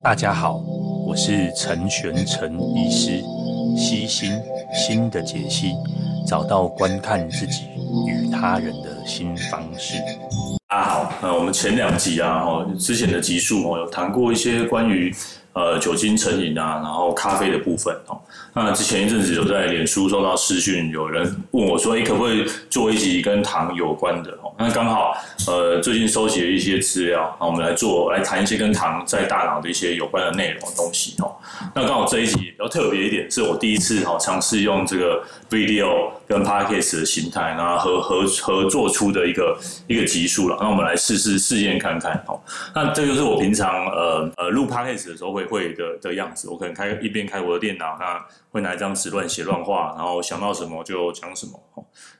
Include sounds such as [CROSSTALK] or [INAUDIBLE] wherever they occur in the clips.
大家好，我是陈玄陈医师，悉心心的解析，找到观看自己与他人的新方式。大家好，那我们前两集啊，哈，之前的集数哦，有谈过一些关于呃酒精成瘾啊，然后咖啡的部分哦。那之前一阵子有在脸书收到私讯，有人问我说：“诶，可不可以做一集跟糖有关的？”哦，那刚好，呃，最近收集了一些资料，那我们来做来谈一些跟糖在大脑的一些有关的内容东西哦。那刚好这一集比较特别一点，是我第一次哦尝试用这个 video 跟 podcast 的形态，然后合合合作出的一个一个集数了。那我们来试试试验看看哦。那这就是我平常呃呃录 podcast 的时候会会的的样子。我可能开一边开我的电脑，那会拿一张纸乱写乱画，然后想到什么就讲什么。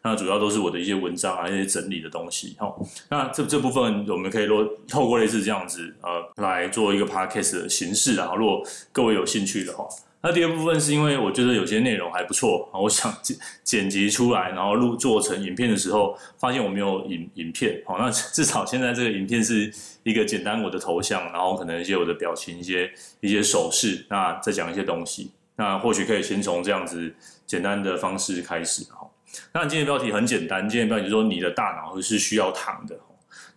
那主要都是我的一些文章啊，一些整理的东西。那这这部分我们可以说透过类似这样子呃来做一个 podcast 的形式。然后如果各位有兴趣的话，那第二部分是因为我觉得有些内容还不错，我想剪剪辑出来，然后录做成影片的时候，发现我没有影影片。好，那 [LAUGHS] 至少现在这个影片是一个简单我的头像，然后可能一些我的表情，一些一些手势，那再讲一些东西。那或许可以先从这样子简单的方式开始哈。那今天标题很简单，今天标题就是说你的大脑是需要糖的。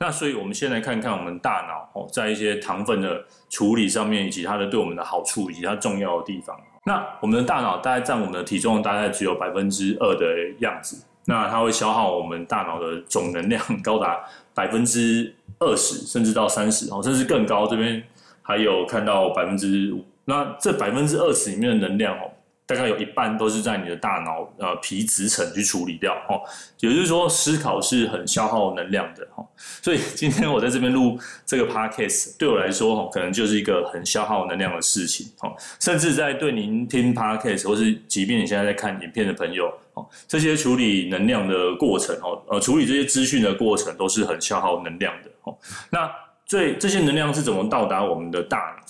那所以我们先来看看我们大脑哦，在一些糖分的处理上面，以及它的对我们的好处，以及它重要的地方。那我们的大脑大概占我们的体重大概只有百分之二的样子，那它会消耗我们大脑的总能量高达百分之二十，甚至到三十哦，甚至更高。这边还有看到百分之五。那这百分之二十里面的能量哦，大概有一半都是在你的大脑呃皮质层去处理掉哦，也就是说思考是很消耗能量的哦。所以今天我在这边录这个 podcast，对我来说哦，可能就是一个很消耗能量的事情哦。甚至在对您听 podcast，或是即便你现在在看影片的朋友哦，这些处理能量的过程哦，呃，处理这些资讯的过程都是很消耗能量的哦。那最这些能量是怎么到达我们的大脑？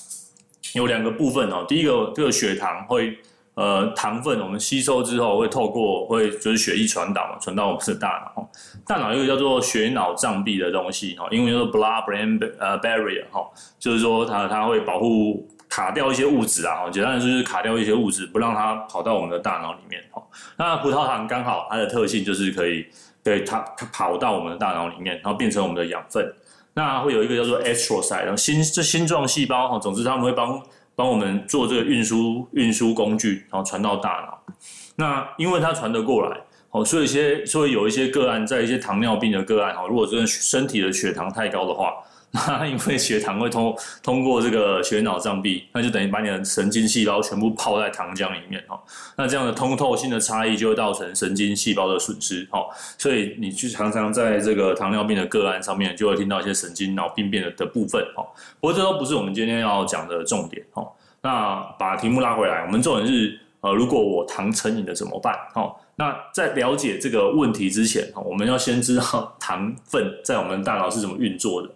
有两个部分哦，第一个这个血糖会呃糖分我们吸收之后会透过会就是血液传导嘛，传到我们的大脑。大脑有一个叫做血脑障壁的东西哈，英文叫做 blood-brain 呃 barrier 哈，就是说它它会保护卡掉一些物质啊，简单的说就是卡掉一些物质，不让它跑到我们的大脑里面哈。那葡萄糖刚好它的特性就是可以对它它跑到我们的大脑里面，然后变成我们的养分。那会有一个叫做 astrocyte，然后心这心状细胞哈，总之他们会帮帮我们做这个运输运输工具，然后传到大脑。那因为它传得过来，哦，所以一些所以有一些个案，在一些糖尿病的个案哈，如果真的身体的血糖太高的话。[LAUGHS] 那因为血糖会通通过这个血脑障壁，那就等于把你的神经细胞全部泡在糖浆里面哈。那这样的通透性的差异就会造成神经细胞的损失哈。所以你去常常在这个糖尿病的个案上面，就会听到一些神经脑病变的的部分哈。不过这都不是我们今天要讲的重点哈。那把题目拉回来，我们重点是呃，如果我糖成瘾了怎么办？哈。那在了解这个问题之前，我们要先知道 [LAUGHS] 糖分在我们大脑是怎么运作的。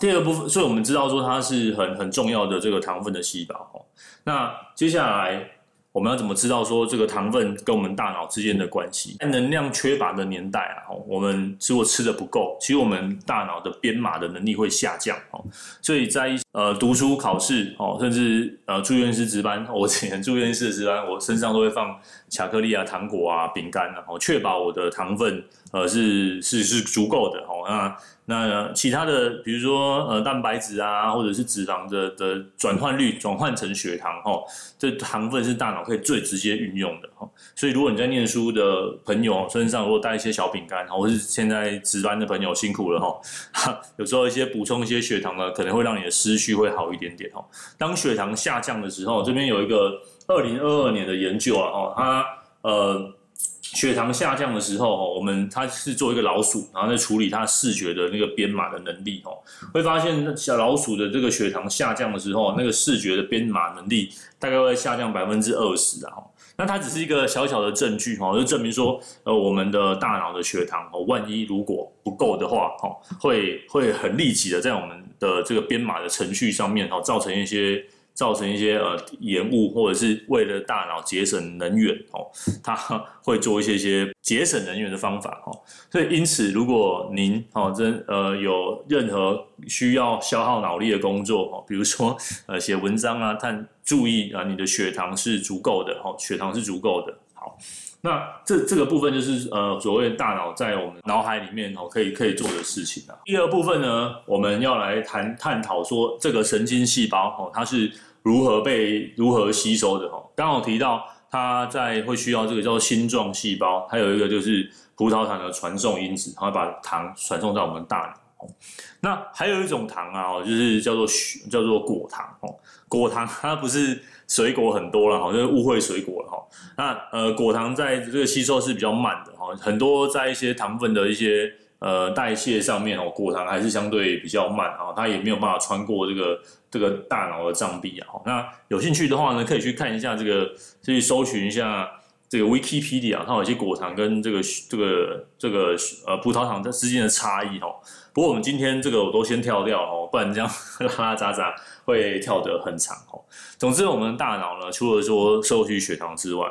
第二个部分，所以我们知道说它是很很重要的这个糖分的细胞哦。那接下来我们要怎么知道说这个糖分跟我们大脑之间的关系？在能量缺乏的年代啊，我们如果吃的不够，其实我们大脑的编码的能力会下降哦。所以在一呃读书考试哦，甚至呃住院师值班，我以前住院师值班，我身上都会放巧克力啊、糖果啊、饼干啊，确保我的糖分呃是是是足够的。哦，那。那其他的，比如说呃蛋白质啊，或者是脂肪的的转换率转换成血糖哦，这糖分是大脑可以最直接运用的所以如果你在念书的朋友身上如果带一些小饼干，或是现在值班的朋友辛苦了哈，有时候一些补充一些血糖呢，可能会让你的思绪会好一点点哦。当血糖下降的时候，这边有一个二零二二年的研究啊哦，它呃。血糖下降的时候，我们它是做一个老鼠，然后在处理它视觉的那个编码的能力，哦，会发现小老鼠的这个血糖下降的时候，那个视觉的编码能力大概会下降百分之二十啊，那它只是一个小小的证据，哈，就证明说，呃，我们的大脑的血糖，哦，万一如果不够的话哦，会会很立即的在我们的这个编码的程序上面哦，造成一些造成一些呃延误，或者是为了大脑节省能源哦，它 [LAUGHS] 会做一些些节省能源的方法哦。所以因此，如果您哦真呃有任何需要消耗脑力的工作哦，比如说呃写文章啊，但注意啊，你的血糖是足够的哦，血糖是足够的。好。那这这个部分就是呃所谓大脑在我们脑海里面哦可以可以做的事情啊。第二部分呢，我们要来谈探讨说这个神经细胞哦它是如何被如何吸收的哈。刚好提到它在会需要这个叫做星状细胞，还有一个就是葡萄糖的传送因子，它会把糖传送到我们大脑。那还有一种糖啊，就是叫做叫做果糖哦。果糖它不是。水果很多了哈，就是误会水果了哈。那呃，果糖在这个吸收是比较慢的哈，很多在一些糖分的一些呃代谢上面哦，果糖还是相对比较慢啊，它也没有办法穿过这个这个大脑的障壁啊。那有兴趣的话呢，可以去看一下这个，去搜寻一下这个 Wikipedia，它有些果糖跟这个这个这个呃葡萄糖之间的差异哦。不过我们今天这个我都先跳掉哦，不然这样 [LAUGHS] 拉拉杂杂会跳得很长哦。总之，我们大脑呢，除了说摄取血糖之外，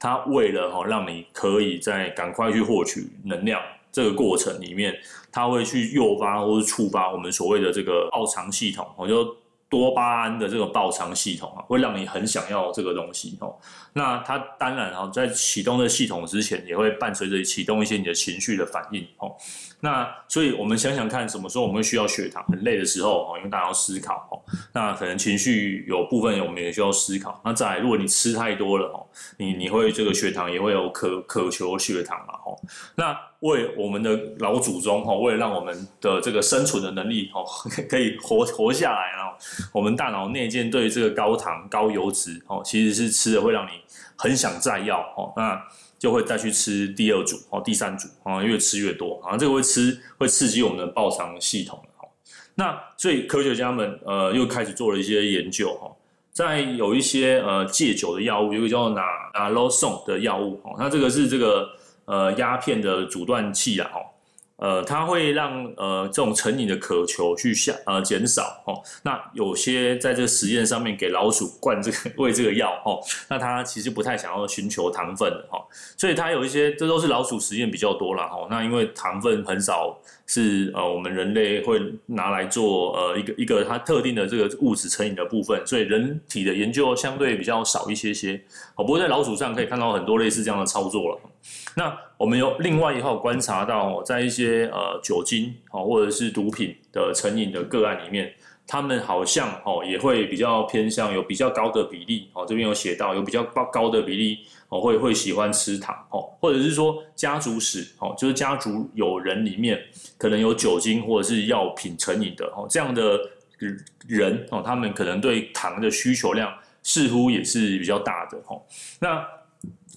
它为了哈让你可以在赶快去获取能量这个过程里面，它会去诱发或是触发我们所谓的这个报偿系统，我就多巴胺的这个报偿系统啊，会让你很想要这个东西哦。那它当然哈，在启动这个系统之前，也会伴随着启动一些你的情绪的反应哦。那所以，我们想想看，什么时候我们会需要血糖？很累的时候哦，因为大家要思考哦。那可能情绪有部分，我们也需要思考。那再来，如果你吃太多了哦，你你会这个血糖也会有渴渴求血糖嘛哦。那为我们的老祖宗哈，为了让我们的这个生存的能力哦，可以活活下来啊，我们大脑内建对这个高糖高油脂哦，其实是吃的会让你很想再要哦。那就会再去吃第二组哦，第三组啊，越吃越多啊，这个会吃会刺激我们的报偿系统。那所以科学家们呃又开始做了一些研究哈，在有一些呃戒酒的药物，有一个叫拿拿洛宋的药物哦，那这个是这个呃鸦片的阻断器啊哦。呃，它会让呃这种成瘾的渴求去下呃减少哦。那有些在这个实验上面给老鼠灌这个 [LAUGHS] 喂这个药哦，那它其实不太想要寻求糖分的哈。所以它有一些，这都是老鼠实验比较多了哈。那因为糖分很少是呃我们人类会拿来做呃一个一个它特定的这个物质成瘾的部分，所以人体的研究相对比较少一些些。哦，不过在老鼠上可以看到很多类似这样的操作了。那我们有另外一号观察到哦，在一些呃酒精哦或者是毒品的成瘾的个案里面，他们好像哦也会比较偏向有比较高的比例哦，这边有写到有比较高高的比例哦会会喜欢吃糖哦，或者是说家族史哦，就是家族有人里面可能有酒精或者是药品成瘾的哦，这样的人哦，他们可能对糖的需求量似乎也是比较大的哦，那。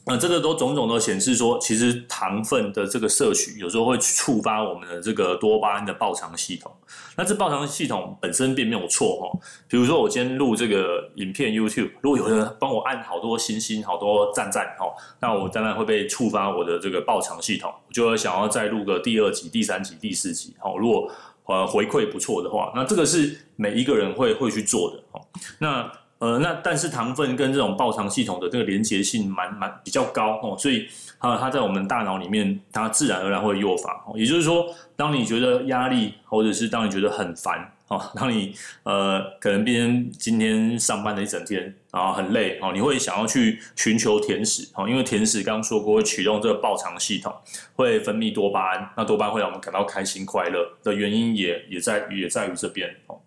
那这个都种种都显示说，其实糖分的这个摄取有时候会触发我们的这个多巴胺的爆偿系统。那这爆偿系统本身并没有错哈。比如说我今天录这个影片 YouTube，如果有人帮我按好多星星、好多赞赞哈，那我当然会被触发我的这个爆偿系统，我就会想要再录个第二集、第三集、第四集。好，如果呃回馈不错的话，那这个是每一个人会会去做的哈。那。呃，那但是糖分跟这种报偿系统的这个连结性蛮蛮比较高哦，所以啊，它在我们大脑里面，它自然而然会诱发。也就是说，当你觉得压力，或者是当你觉得很烦。哦，当你呃可能边今天上班了一整天，然后很累哦，你会想要去寻求甜食哦，因为甜食刚刚说过会启动这个报偿系统，会分泌多巴胺，那多巴胺会让我们感到开心快乐的原因也也在也在于这边哦。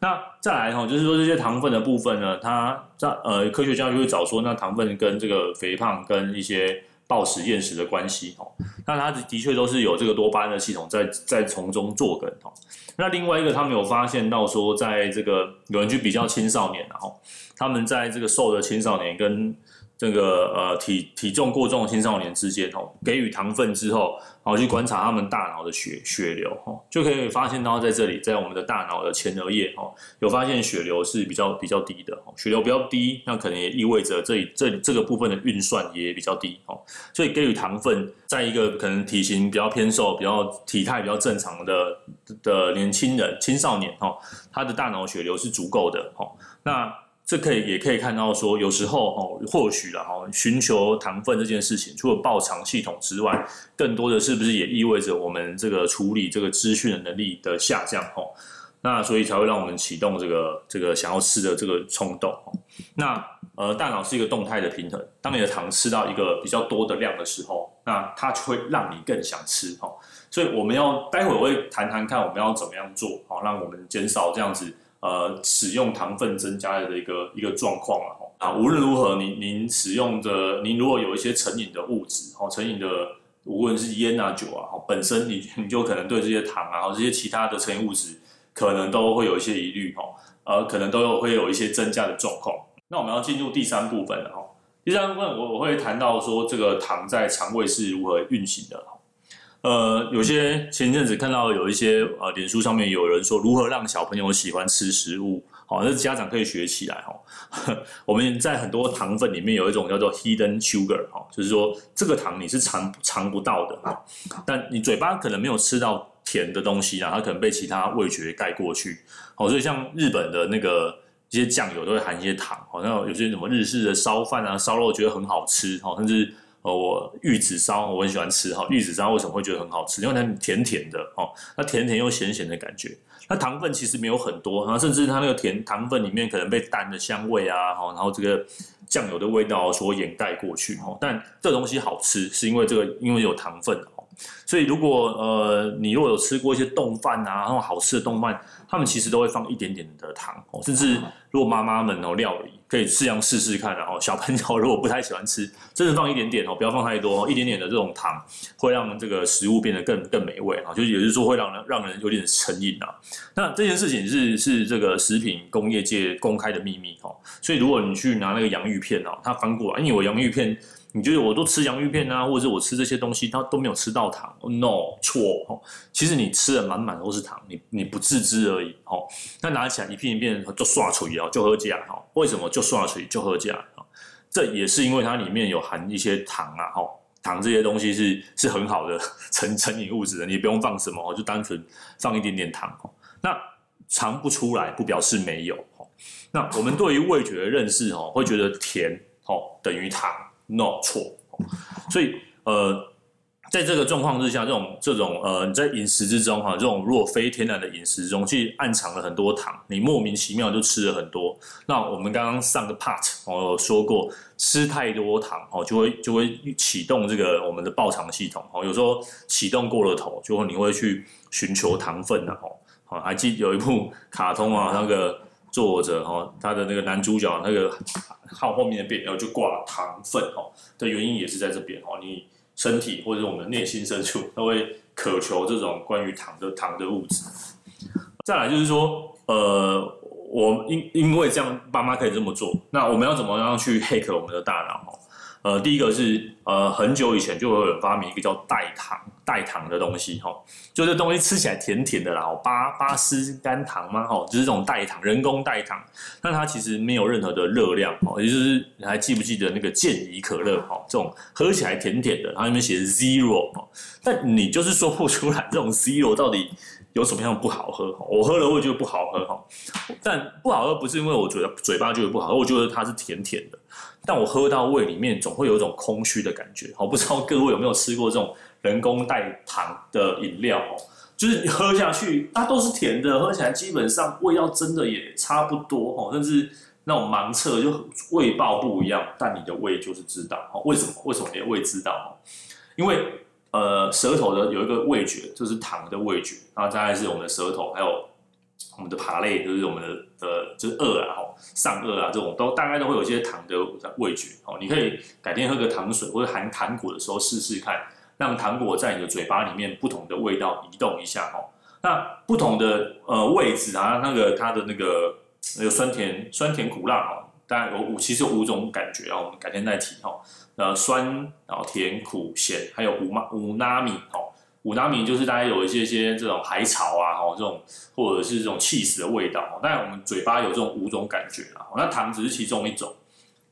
那再来哈，就是说这些糖分的部分呢，它在呃科学家就会找说，那糖分跟这个肥胖跟一些暴食厌食的关系哦，那它的的确都是有这个多巴胺的系统在在从中作梗哦。那另外一个，他们有发现到说，在这个有人去比较青少年，然后他们在这个瘦的青少年跟这个呃体体重过重的青少年之间，哦，给予糖分之后。然后去观察他们大脑的血血流，哦，就可以发现到在这里，在我们的大脑的前额叶，哦，有发现血流是比较比较低的，哦，血流比较低，那可能也意味着这里这这个部分的运算也比较低，哦，所以给予糖分，在一个可能体型比较偏瘦、比较体态比较正常的的年轻人、青少年，哦，他的大脑血流是足够的，哦，那。这可以也可以看到说，有时候哦，或许了哈，寻求糖分这件事情，除了爆肠系统之外，更多的是不是也意味着我们这个处理这个资讯的能力的下降哦？那所以才会让我们启动这个这个想要吃的这个冲动。那呃，大脑是一个动态的平衡，当你的糖吃到一个比较多的量的时候，那它就会让你更想吃哦。所以我们要待会我会谈谈看我们要怎么样做好，让我们减少这样子。呃，使用糖分增加的一个一个状况了哈啊，无论如何，您您使用的，您如果有一些成瘾的物质，哈，成瘾的无论是烟啊酒啊，哈，本身你 [LAUGHS] 你就可能对这些糖啊，或这些其他的成瘾物质，可能都会有一些疑虑哈，呃，可能都有会有一些增加的状况。那我们要进入第三部分了哈，第三部分我我会谈到说，这个糖在肠胃是如何运行的。呃，有些前阵子看到有一些呃，脸书上面有人说如何让小朋友喜欢吃食物，好，那家长可以学起来哈。[LAUGHS] 我们在很多糖分里面有一种叫做 hidden sugar 哈，就是说这个糖你是尝尝不到的，但你嘴巴可能没有吃到甜的东西啊，它可能被其他味觉盖过去。好，所以像日本的那个一些酱油都会含一些糖，好像有些什么日式的烧饭啊、烧肉觉得很好吃，好，甚至。我玉子烧我很喜欢吃哈，玉子烧为什么会觉得很好吃？因为它甜甜的哦，那甜甜又咸咸的感觉。那糖分其实没有很多，然后甚至它那个甜糖分里面可能被蛋的香味啊，哈然后这个酱油的味道所掩盖过去哈。但这东西好吃，是因为这个因为有糖分哦。所以如果呃你如果有吃过一些冻饭啊，那种好吃的冻饭，他们其实都会放一点点的糖哦，甚至如果妈妈们哦料理。可以这样试试看，然后小朋友如果不太喜欢吃，真的放一点点哦，不要放太多，一点点的这种糖会让这个食物变得更更美味啊，就也就是说会让人让人有点成瘾啊。那这件事情是是这个食品工业界公开的秘密哦，所以如果你去拿那个洋芋片哦，它翻过来，因为我洋芋片。你觉得我都吃洋芋片啊，或者是我吃这些东西，它都没有吃到糖？No，错。其实你吃的满满都是糖，你你不自知而已。哦，那拿起来一片一片就刷出去啊，就喝假。哈，为什么就刷出去就喝假？这也是因为它里面有含一些糖啊。哈，糖这些东西是是很好的 [LAUGHS] 成成瘾物质的，你不用放什么，就单纯放一点点糖。那尝不出来不表示没有。那我们对于味觉的认识，哦，会觉得甜，哦，等于糖。No 错，所以呃，在这个状况之下，这种这种呃，你在饮食之中哈，这种如果非天然的饮食中去暗藏了很多糖，你莫名其妙就吃了很多。那我们刚刚上个 part 我有说过，吃太多糖哦，就会就会启动这个我们的报偿系统哦，有时候启动过了头，就会你会去寻求糖分的哦。好，还记有一部卡通啊，那个。作者哈，他的那个男主角那个号后面的边，然后就挂糖分哦的原因也是在这边哦，你身体或者我们内心深处都会渴求这种关于糖的糖的物质。再来就是说，呃，我因因为这样，爸妈可以这么做，那我们要怎么样去 hack 我们的大脑？呃，第一个是呃，很久以前就有人发明一个叫代糖代糖的东西哈，就这东西吃起来甜甜的啦，巴巴斯甘糖嘛，哈，就是这种代糖，人工代糖，但它其实没有任何的热量哦，也就是你还记不记得那个健怡可乐哈，这种喝起来甜甜的，它里面写 zero 哈，但你就是说不出来这种 zero 到底有什么样不好喝哈，我喝了我也觉得不好喝哈，但不好喝不是因为我觉得嘴巴觉得不好，我觉得它是甜甜的。但我喝到胃里面总会有一种空虚的感觉，我不知道各位有没有吃过这种人工代糖的饮料哦？就是你喝下去，它都是甜的，喝起来基本上味道真的也差不多哦，甚至那种盲测就味道不一样，但你的胃就是知道哦。为什么？为什么你的胃知道？因为呃，舌头的有一个味觉，就是糖的味觉，然后再来是我们的舌头，还有。我们的爬类就是我们的呃，就是顎啊，吼，上颚啊，这种都大概都会有一些糖的味觉哦。你可以改天喝个糖水或者含糖果的时候试试看，让糖果在你的嘴巴里面不同的味道移动一下哦。那不同的呃位置啊，那个它的那个那个酸甜酸甜苦辣哦，当然有五其实五种感觉啊，我们改天再提哦。呃，酸然后甜苦咸，还有五妈五纳米哦。五纳米就是大家有一些些这种海草啊，哈，这种或者是这种起司的味道。当然，我们嘴巴有这种五种感觉啊，那糖只是其中一种。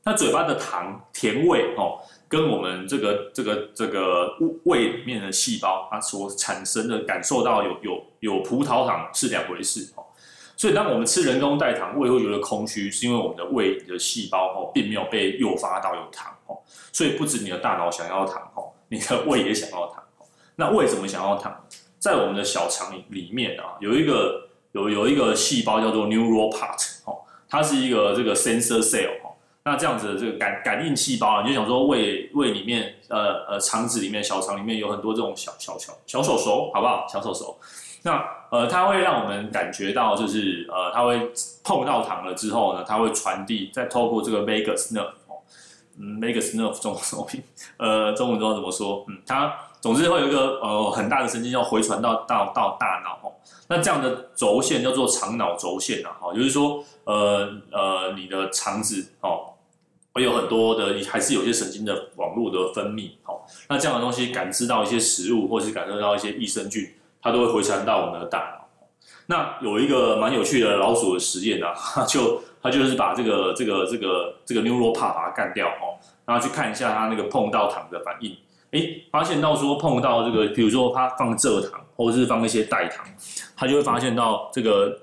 那嘴巴的糖甜味哦，跟我们这个这个这个胃里面的细胞它所产生的感受到有有有葡萄糖是两回事哦。所以当我们吃人工代糖，胃会觉得空虚，是因为我们的胃的细胞哦，并没有被诱发到有糖哦。所以不止你的大脑想要糖哦，你的胃也想要糖。那胃怎么想要糖？在我们的小肠里面啊，有一个有有一个细胞叫做 neural part 哦，它是一个这个 sensor cell。那这样子的这个感感应细胞啊，你就想说胃胃里面呃呃肠子里面小肠里面有很多这种小小小小手手，好不好？小手手。那呃，它会让我们感觉到，就是呃，它会碰到糖了之后呢，它会传递，再透过这个 vagus nerve 哦，嗯，vagus nerve 中文什么拼？呃，中文不知道怎么说，嗯，它总之会有一个呃很大的神经要回传到到到大脑哦。那这样的轴线叫做肠脑轴线啊，哈，就是说呃呃，你的肠子哦，会有很多的，还是有些神经的网络的分泌哦。那这样的东西感知到一些食物，或是感受到一些益生菌。它都会回传到我们的大脑。那有一个蛮有趣的老鼠的实验啊，它就它就是把这个这个这个这个 neural part 把它干掉哦，然后去看一下它那个碰到糖的反应。诶，发现到说碰到这个，比如说它放蔗糖，或者是放一些代糖，它就会发现到这个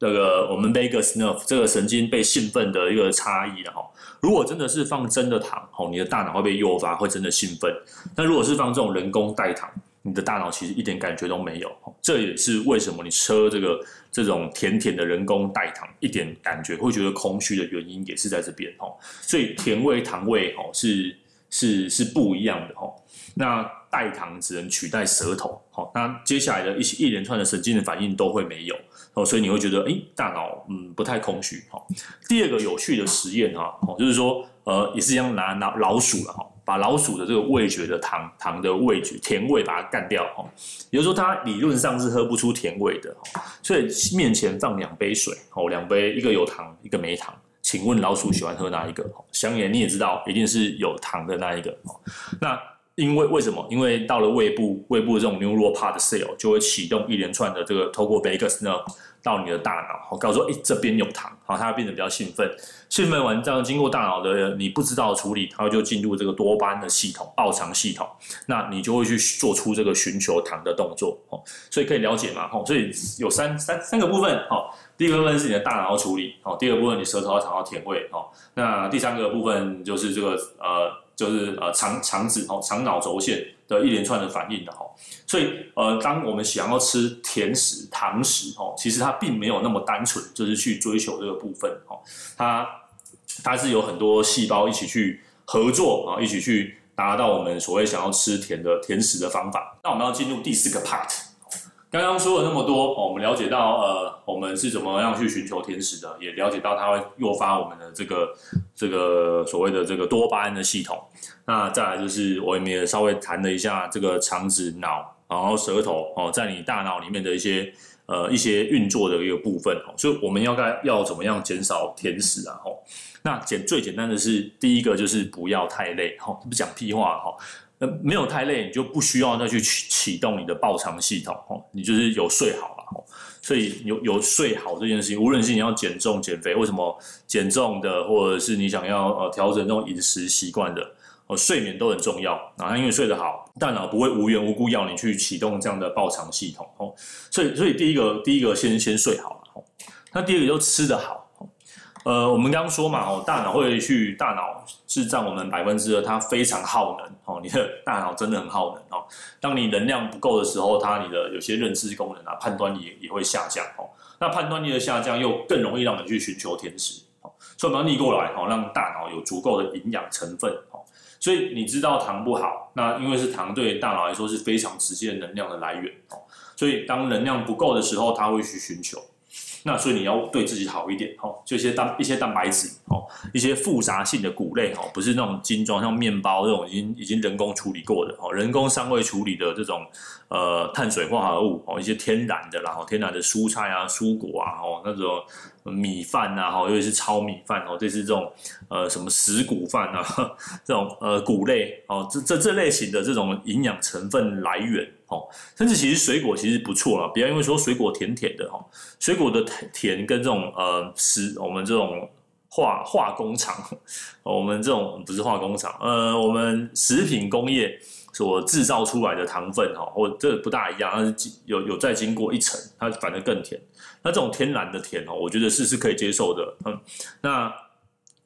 这个我们 vagus nerve 这个神经被兴奋的一个差异了哈。如果真的是放真的糖，哦，你的大脑会被诱发，会真的兴奋。但如果是放这种人工代糖，你的大脑其实一点感觉都没有，这也是为什么你吃这个这种甜甜的人工代糖一点感觉会觉得空虚的原因，也是在这边哦。所以甜味糖味哦是是是不一样的哦。那代糖只能取代舌头，好，那接下来的一些一连串的神经的反应都会没有哦，所以你会觉得诶，大脑嗯不太空虚哈。第二个有趣的实验哈，哦就是说呃也是一样拿拿老鼠了哈。把老鼠的这个味觉的糖糖的味觉甜味把它干掉哦，也就是说它理论上是喝不出甜味的，所以面前放两杯水哦，两杯一个有糖一个没糖，请问老鼠喜欢喝哪一个？香盐你也知道一定是有糖的那一个哦，那因为为什么？因为到了胃部，胃部的这种 neural part cell 就会启动一连串的这个透过 vagus 呢到你的大脑，告诉说，诶，这边有糖，好，它会变得比较兴奋。兴奋完这样，经过大脑的你不知道的处理，它就进入这个多巴胺的系统、报偿系统，那你就会去做出这个寻求糖的动作。哦，所以可以了解嘛？哦，所以有三三三个部分。哦，第一个部分是你的大脑处理。哦，第二个部分你舌头要尝到甜味。哦，那第三个部分就是这个呃，就是呃肠肠子哦，肠脑轴线的一连串的反应的哈。所以，呃，当我们想要吃甜食、糖食，哦，其实它并没有那么单纯，就是去追求这个部分，哦，它它是有很多细胞一起去合作啊，一起去达到我们所谓想要吃甜的甜食的方法。那我们要进入第四个 part。刚刚说了那么多，我们了解到，呃，我们是怎么样去寻求甜食的，也了解到它会诱发我们的这个这个所谓的这个多巴胺的系统。那再来就是，我们也稍微谈了一下这个肠子、脑，然后舌头哦，在你大脑里面的一些呃一些运作的一个部分哦。所以我们要该要怎么样减少甜食啊？哦，那简最简单的是，第一个就是不要太累，哈，不讲屁话哈。呃，没有太累，你就不需要再去启启动你的爆肠系统哦，你就是有睡好了哦，所以有有睡好这件事情，无论是你要减重减肥，为什么减重的，或者是你想要呃调整这种饮食习惯的，哦，睡眠都很重要。啊，因为睡得好，大脑不会无缘无故要你去启动这样的爆肠系统哦，所以所以第一个第一个先先睡好了哦，那第二个就吃得好。呃，我们刚刚说嘛，哦，大脑会去，大脑是占我们百分之二，它非常耗能哦。你的大脑真的很耗能哦。当你能量不够的时候，它你的有些认知功能啊、判断力也也会下降哦。那判断力的下降，又更容易让你去寻求甜食哦。所以我们要逆过来哦，让大脑有足够的营养成分哦。所以你知道糖不好，那因为是糖对大脑来说是非常直接能量的来源哦。所以当能量不够的时候，它会去寻求。那所以你要对自己好一点，哦，就一些蛋一些蛋白质，哦，一些复杂性的谷类，哦，不是那种精装像面包这种已经已经人工处理过的，哦，人工尚未处理的这种呃碳水化合物，哦，一些天然的，然后天然的蔬菜啊、蔬果啊，哦，那种米饭啊，哈，尤其是糙米饭哦，这是这种呃什么石谷饭啊，[LAUGHS] 这种呃谷类，哦，这这这类型的这种营养成分来源。哦，甚至其实水果其实不错了，不要因为说水果甜甜的哈，水果的甜跟这种呃食我们这种化化工厂，[LAUGHS] 我们这种不是化工厂，呃，我们食品工业所制造出来的糖分哈，或这不大一样，它是有有再经过一层，它反而更甜。那这种天然的甜哦，我觉得是是可以接受的，嗯，那。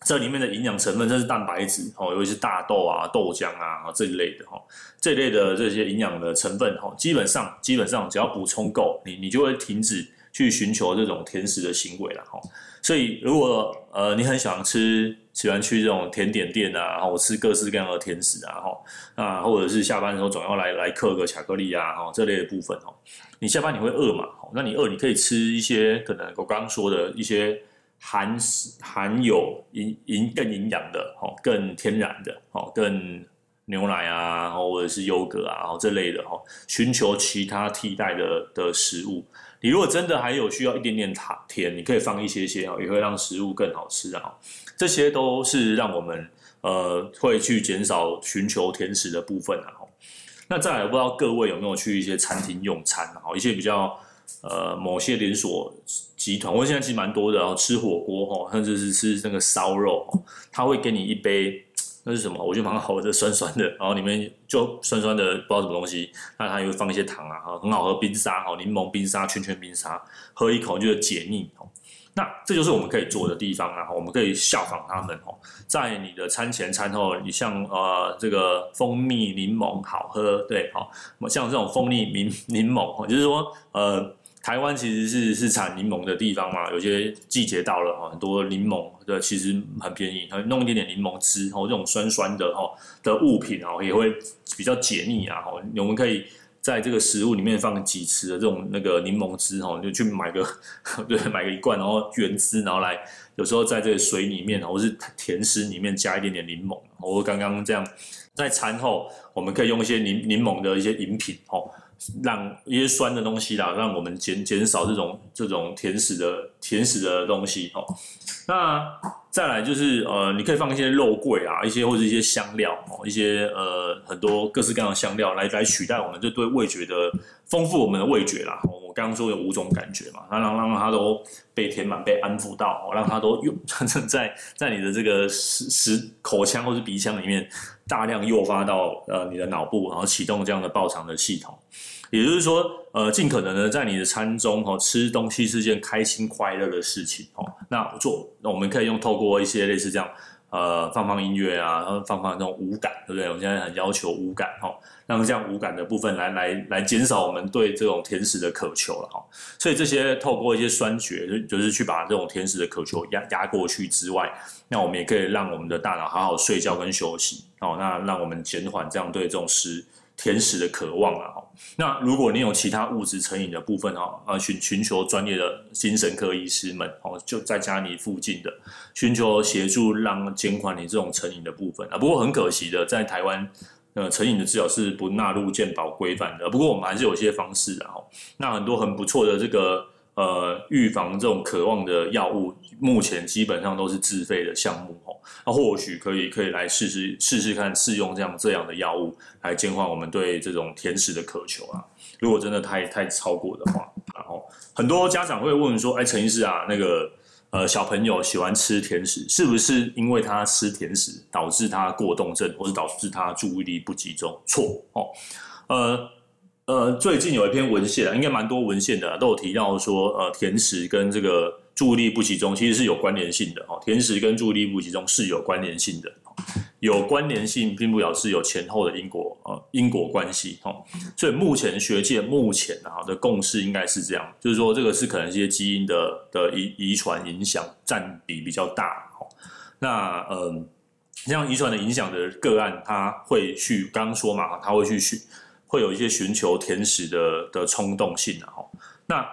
这里面的营养成分，这是蛋白质哦，尤其是大豆啊、豆浆啊这一类的哈，这一类的这些营养的成分哈，基本上基本上只要补充够，你你就会停止去寻求这种甜食的行为了哈。所以如果呃你很喜欢吃，喜欢去这种甜点店啊，然后吃各式各样的甜食啊哈，啊或者是下班的时候总要来来嗑个巧克力啊哈这类的部分哈，你下班你会饿嘛？那你饿你可以吃一些可能我刚刚说的一些。含含有营营更营养的哦，更天然的哦，更牛奶啊，或者是优格啊，这类的哦，寻求其他替代的的食物。你如果真的还有需要一点点糖甜，你可以放一些些哦，也会让食物更好吃啊。这些都是让我们呃会去减少寻求甜食的部分啊。那再来，不知道各位有没有去一些餐厅用餐啊？一些比较。呃，某些连锁集团，我现在其实蛮多的，然后吃火锅哈，甚至是吃那个烧肉，他会给你一杯，那是什么？我觉得蛮好的，酸酸的，然后里面就酸酸的，不知道什么东西，那他又放一些糖啊，很好喝，冰沙哈，柠檬冰沙，圈圈冰沙，喝一口就解腻。那这就是我们可以做的地方啊！我们可以效仿他们哦，在你的餐前餐后，你像呃这个蜂蜜柠檬好喝，对，好，像这种蜂蜜柠柠檬，就是说呃台湾其实是是产柠檬的地方嘛，有些季节到了哈，很多柠檬的其实很便宜，弄一点点柠檬汁哦，这种酸酸的哈的物品哦也会比较解腻啊，我们可以。在这个食物里面放几匙的这种那个柠檬汁哦，就去买个 [LAUGHS] 对，买个一罐，然后原汁，然后来有时候在这个水里面或是甜食里面加一点点柠檬。我刚刚这样在餐后，我们可以用一些柠柠檬的一些饮品哦，让一些酸的东西啦，让我们减减少这种这种甜食的甜食的东西哦。那。再来就是呃，你可以放一些肉桂啊，一些或者一些香料哦，一些呃很多各式各样的香料来来取代我们，就对味觉的丰富我们的味觉啦。我刚刚说有五种感觉嘛，那让让它都被填满、被安抚到，让它都用 [LAUGHS] 在在你的这个食食口腔或是鼻腔里面大量诱发到呃你的脑部，然后启动这样的爆肠的系统。也就是说，呃，尽可能的在你的餐中哦，吃东西是件开心快乐的事情哦。那做，那我们可以用透过一些类似这样，呃，放放音乐啊，然后放放这种五感，对不对？我们现在很要求五感哈，让这样五感的部分来来来减少我们对这种甜食的渴求了哈。所以这些透过一些酸觉，就是去把这种甜食的渴求压压过去之外，那我们也可以让我们的大脑好好睡觉跟休息哦。那让我们减缓这样对这种食。甜食的渴望啊，那如果你有其他物质成瘾的部分哦，呃，寻寻求专业的精神科医师们哦，就在家里附近的寻求协助，让监管你这种成瘾的部分啊。不过很可惜的，在台湾，呃，成瘾的治疗是不纳入健保规范的。不过我们还是有些方式的哈。那很多很不错的这个。呃，预防这种渴望的药物，目前基本上都是自费的项目哦。那或许可以可以来试试试试看，试用这样这样的药物来减缓我们对这种甜食的渴求啊。如果真的太太超过的话，然后很多家长会问说：“哎，陈医师啊，那个呃小朋友喜欢吃甜食，是不是因为他吃甜食导致他过动症，或者导致他注意力不集中？”错哦，呃。呃，最近有一篇文献啊，应该蛮多文献的，都有提到说，呃，甜食跟这个注意力不集中其实是有关联性的哦。甜食跟注意力不集中是有关联性的，有关联性并不表示有前后的因果呃因果关系哦。所以目前学界目前啊的共识应该是这样，就是说这个是可能一些基因的的遗遗传影响占比比较大哦。那嗯、像遗传的影响的个案，他会去刚刚说嘛，他会去去。会有一些寻求甜食的的冲动性啊，那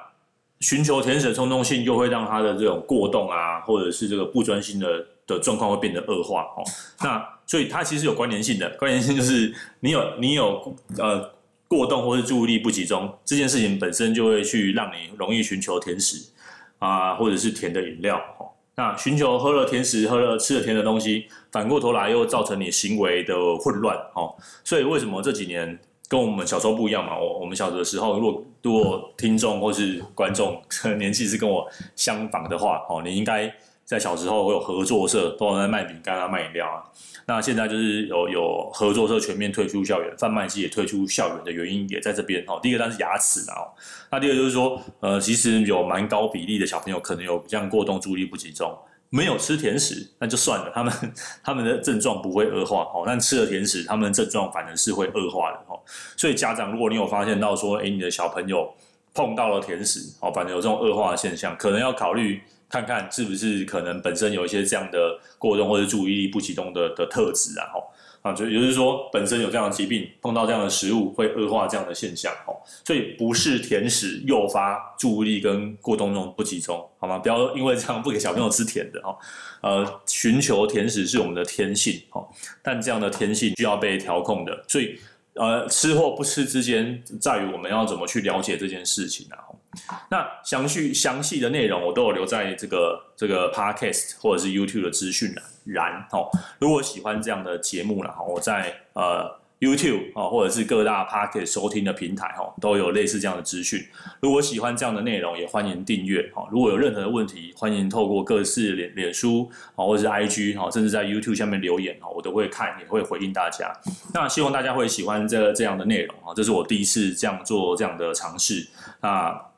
寻求甜食的冲动性又会让他的这种过动啊，或者是这个不专心的的状况会变得恶化哦。那所以它其实有关联性的，关联性就是你有你有呃过动或是注意力不集中这件事情本身就会去让你容易寻求甜食啊，或者是甜的饮料哦。那寻求喝了甜食，喝了吃了甜的东西，反过头来又造成你行为的混乱哦。所以为什么这几年？跟我们小时候不一样嘛，我我们小的时候，如果如果听众或是观众 [LAUGHS] 年纪是跟我相仿的话，哦，你应该在小时候会有合作社，都在卖饼干啊、卖饮料啊。那现在就是有有合作社全面退出校园，贩卖机也退出校园的原因也在这边哦。第一个当然是牙齿啊，那第二个就是说，呃，其实有蛮高比例的小朋友可能有这样过动、注意力不集中，没有吃甜食那就算了，他们 [LAUGHS] 他们的症状不会恶化哦。但吃了甜食，他们的症状反而是会恶化的哦。所以家长，如果你有发现到说，哎，你的小朋友碰到了甜食哦，反正有这种恶化的现象，可能要考虑。看看是不是可能本身有一些这样的过动或者注意力不集中的的特质啊，吼啊，就也就是说本身有这样的疾病，碰到这样的食物会恶化这样的现象，哦，所以不是甜食诱发注意力跟过动中不集中，好吗？不要因为这样不给小朋友吃甜的，哈，呃，寻求甜食是我们的天性，哈，但这样的天性需要被调控的，所以呃，吃或不吃之间在于我们要怎么去了解这件事情啊。那详细详细的内容我都有留在这个这个 podcast 或者是 YouTube 的资讯栏哦。如果喜欢这样的节目呢，我在呃 YouTube 啊或者是各大 podcast 收听的平台哈都有类似这样的资讯。如果喜欢这样的内容，也欢迎订阅哈。如果有任何的问题，欢迎透过各式脸脸书啊或者是 IG 哈，甚至在 YouTube 下面留言哈，我都会看也会回应大家。那希望大家会喜欢这这样的内容啊，这是我第一次这样做这样的尝试那。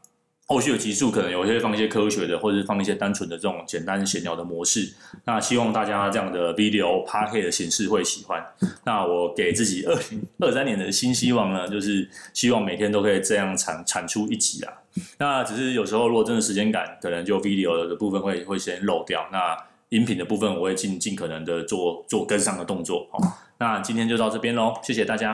后续的集数可能有些放一些科学的，或者是放一些单纯的这种简单闲聊的模式。那希望大家这样的 video podcast 的形式会喜欢。那我给自己二零二三年的新希望呢，就是希望每天都可以这样产产出一集啊。那只是有时候如果真的时间赶，可能就 video 的部分会会先漏掉。那音频的部分我会尽尽可能的做做跟上的动作。好，那今天就到这边喽，谢谢大家。